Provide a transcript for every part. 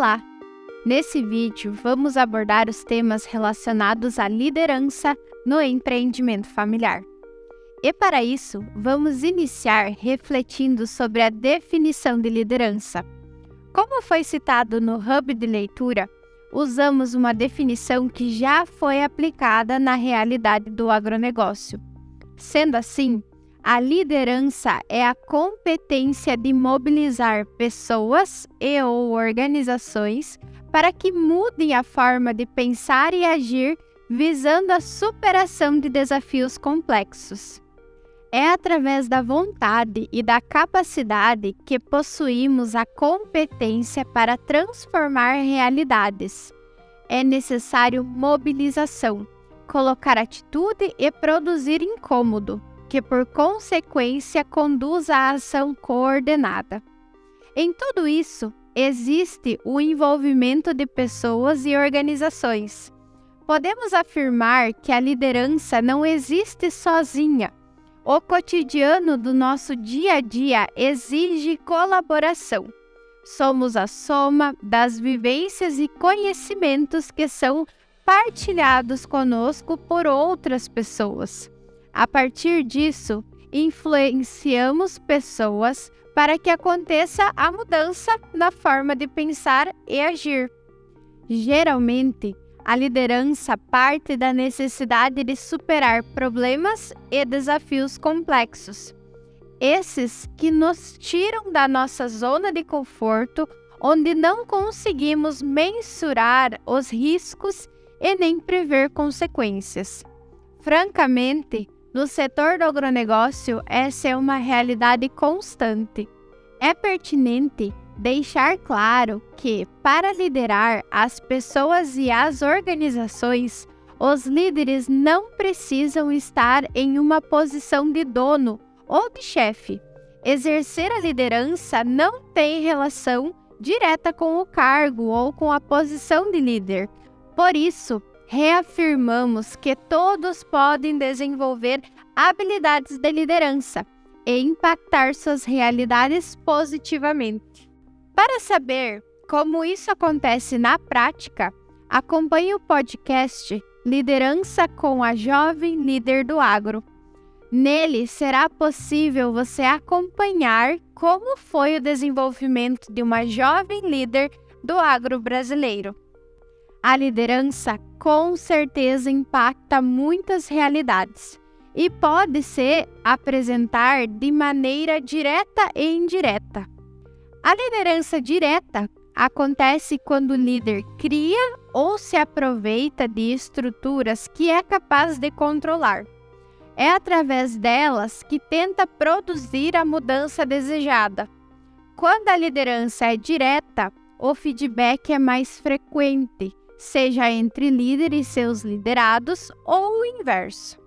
Olá! Nesse vídeo, vamos abordar os temas relacionados à liderança no empreendimento familiar. E para isso, vamos iniciar refletindo sobre a definição de liderança. Como foi citado no Hub de Leitura, usamos uma definição que já foi aplicada na realidade do agronegócio. Sendo assim, a liderança é a competência de mobilizar pessoas e ou organizações para que mudem a forma de pensar e agir visando a superação de desafios complexos. É através da vontade e da capacidade que possuímos a competência para transformar realidades. É necessário mobilização, colocar atitude e produzir incômodo que por consequência conduz à ação coordenada. Em tudo isso, existe o envolvimento de pessoas e organizações. Podemos afirmar que a liderança não existe sozinha. O cotidiano do nosso dia a dia exige colaboração. Somos a soma das vivências e conhecimentos que são partilhados conosco por outras pessoas. A partir disso, influenciamos pessoas para que aconteça a mudança na forma de pensar e agir. Geralmente, a liderança parte da necessidade de superar problemas e desafios complexos. Esses que nos tiram da nossa zona de conforto, onde não conseguimos mensurar os riscos e nem prever consequências. Francamente, no setor do agronegócio, essa é uma realidade constante. É pertinente deixar claro que, para liderar as pessoas e as organizações, os líderes não precisam estar em uma posição de dono ou de chefe. Exercer a liderança não tem relação direta com o cargo ou com a posição de líder. Por isso, reafirmamos que todos podem desenvolver habilidades de liderança e impactar suas realidades positivamente. Para saber como isso acontece na prática, acompanhe o podcast Liderança com a Jovem Líder do Agro. Nele será possível você acompanhar como foi o desenvolvimento de uma jovem líder do agro brasileiro. A liderança com certeza impacta muitas realidades e pode se apresentar de maneira direta e indireta. A liderança direta acontece quando o líder cria ou se aproveita de estruturas que é capaz de controlar. É através delas que tenta produzir a mudança desejada. Quando a liderança é direta, o feedback é mais frequente seja entre líder e seus liderados ou o inverso.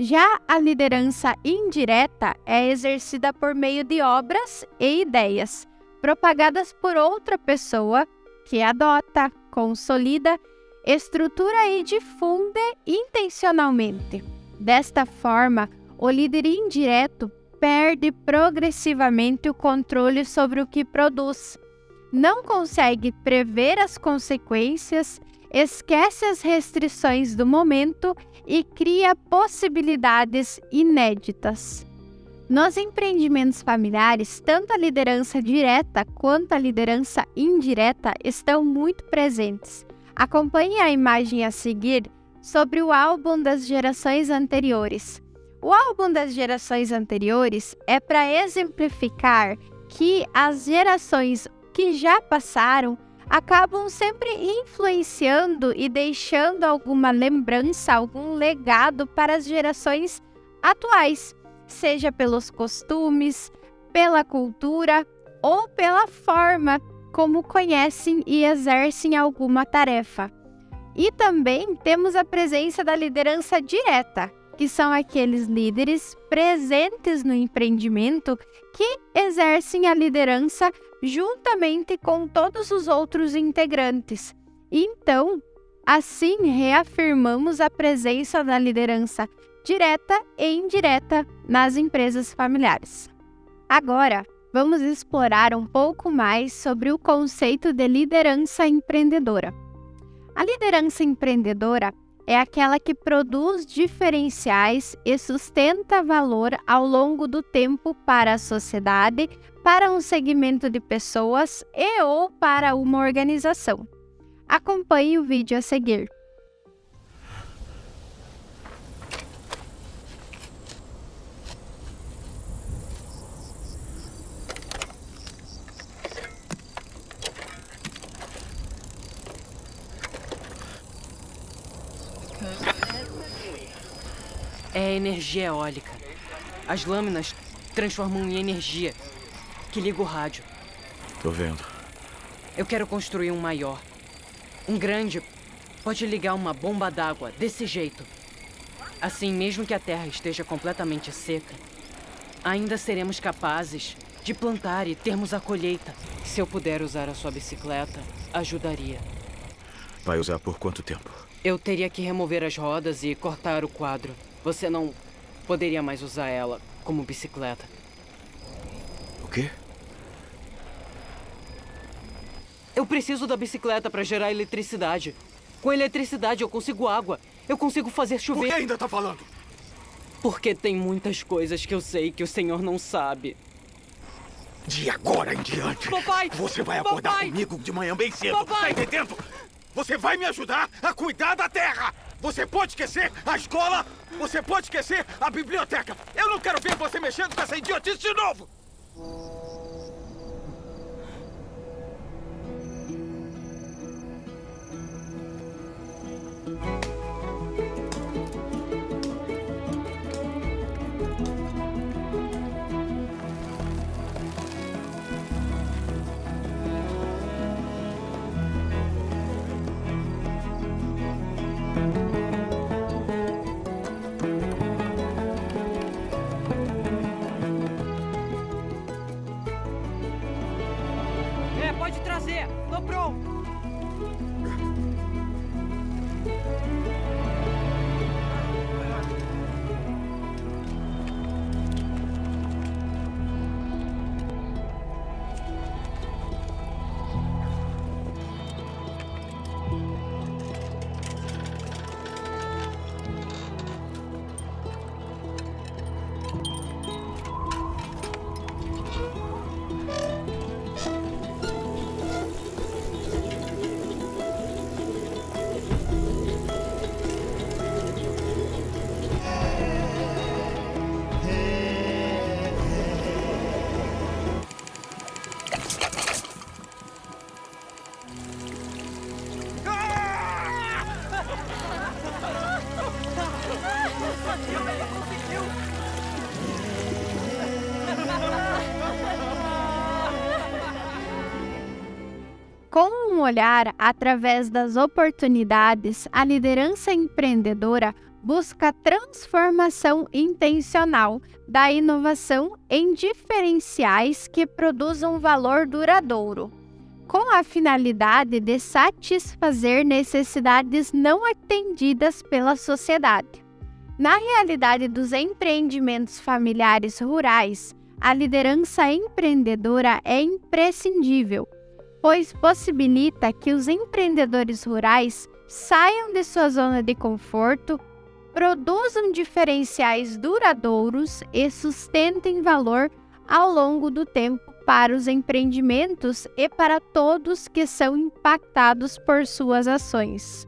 Já a liderança indireta é exercida por meio de obras e ideias propagadas por outra pessoa que adota, consolida, estrutura e difunde intencionalmente. Desta forma, o líder indireto perde progressivamente o controle sobre o que produz não consegue prever as consequências, esquece as restrições do momento e cria possibilidades inéditas. Nos empreendimentos familiares, tanto a liderança direta quanto a liderança indireta estão muito presentes. Acompanhe a imagem a seguir sobre o álbum das gerações anteriores. O álbum das gerações anteriores é para exemplificar que as gerações que já passaram acabam sempre influenciando e deixando alguma lembrança, algum legado para as gerações atuais, seja pelos costumes, pela cultura ou pela forma como conhecem e exercem alguma tarefa. E também temos a presença da liderança direta, que são aqueles líderes presentes no empreendimento que exercem a liderança juntamente com todos os outros integrantes. Então, assim reafirmamos a presença da liderança direta e indireta nas empresas familiares. Agora, vamos explorar um pouco mais sobre o conceito de liderança empreendedora. A liderança empreendedora é aquela que produz diferenciais e sustenta valor ao longo do tempo para a sociedade, para um segmento de pessoas e ou para uma organização. Acompanhe o vídeo a seguir. É energia eólica. As lâminas transformam em energia que liga o rádio. Tô vendo. Eu quero construir um maior. Um grande pode ligar uma bomba d'água desse jeito. Assim, mesmo que a terra esteja completamente seca, ainda seremos capazes de plantar e termos a colheita. Se eu puder usar a sua bicicleta, ajudaria. Vai usar por quanto tempo? Eu teria que remover as rodas e cortar o quadro. Você não poderia mais usar ela como bicicleta. O quê? Eu preciso da bicicleta para gerar eletricidade. Com eletricidade eu consigo água. Eu consigo fazer chover. Por que ainda tá falando? Porque tem muitas coisas que eu sei que o senhor não sabe. De agora em diante, Papai! você vai acordar Papai! comigo de manhã bem cedo. Papai! Tá entendendo? Você vai me ajudar a cuidar da terra. Você pode esquecer a escola, você pode esquecer a biblioteca. Eu não quero ver você mexendo com essa idiotice de novo. Pode trazer. Tô pronto. Olhar através das oportunidades, a liderança empreendedora busca transformação intencional da inovação em diferenciais que produzam valor duradouro, com a finalidade de satisfazer necessidades não atendidas pela sociedade. Na realidade dos empreendimentos familiares rurais, a liderança empreendedora é imprescindível pois possibilita que os empreendedores rurais saiam de sua zona de conforto, produzam diferenciais duradouros e sustentem valor ao longo do tempo para os empreendimentos e para todos que são impactados por suas ações.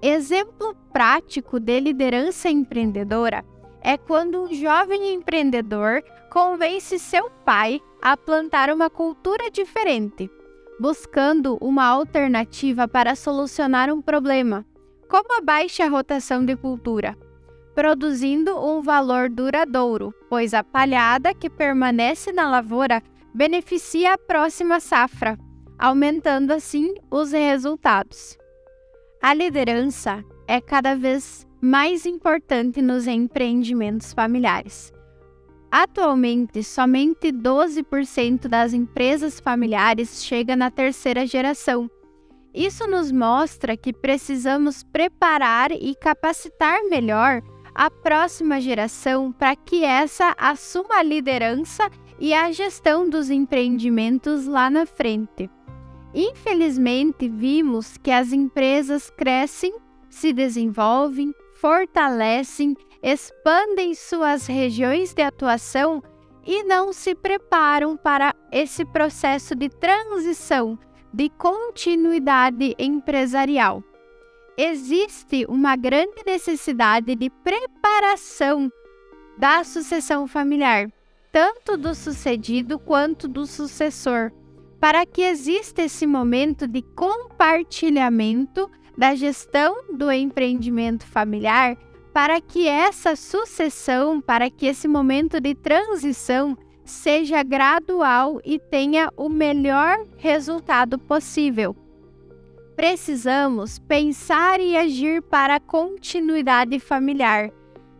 Exemplo prático de liderança empreendedora é quando um jovem empreendedor convence seu pai a plantar uma cultura diferente buscando uma alternativa para solucionar um problema, como a baixa rotação de cultura, produzindo um valor duradouro, pois a palhada que permanece na lavoura beneficia a próxima safra, aumentando assim os resultados. A liderança é cada vez mais importante nos empreendimentos familiares. Atualmente, somente 12% das empresas familiares chega na terceira geração. Isso nos mostra que precisamos preparar e capacitar melhor a próxima geração para que essa assuma a liderança e a gestão dos empreendimentos lá na frente. Infelizmente, vimos que as empresas crescem, se desenvolvem, fortalecem, expandem suas regiões de atuação e não se preparam para esse processo de transição, de continuidade empresarial. Existe uma grande necessidade de preparação da sucessão familiar, tanto do sucedido quanto do sucessor, para que exista esse momento de compartilhamento da gestão do empreendimento familiar para que essa sucessão, para que esse momento de transição seja gradual e tenha o melhor resultado possível. Precisamos pensar e agir para a continuidade familiar,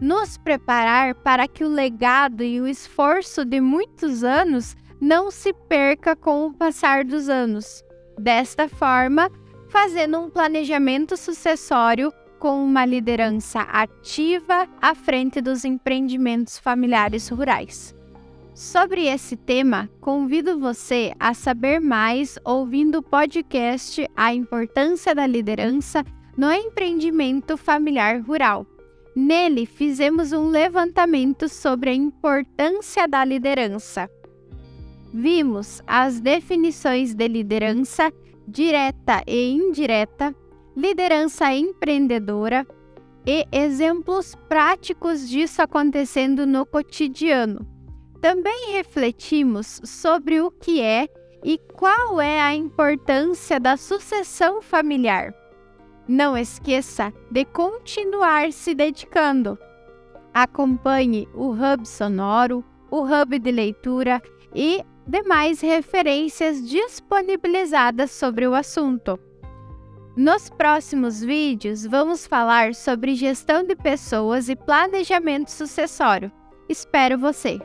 nos preparar para que o legado e o esforço de muitos anos não se perca com o passar dos anos. Desta forma, fazendo um planejamento sucessório com uma liderança ativa à frente dos empreendimentos familiares rurais. Sobre esse tema, convido você a saber mais ouvindo o podcast A Importância da Liderança no Empreendimento Familiar Rural. Nele, fizemos um levantamento sobre a importância da liderança. Vimos as definições de liderança direta e indireta, liderança empreendedora e exemplos práticos disso acontecendo no cotidiano. Também refletimos sobre o que é e qual é a importância da sucessão familiar. Não esqueça de continuar se dedicando. Acompanhe o Hub Sonoro, o Hub de Leitura e demais referências disponibilizadas sobre o assunto. Nos próximos vídeos, vamos falar sobre gestão de pessoas e planejamento sucessório. Espero você!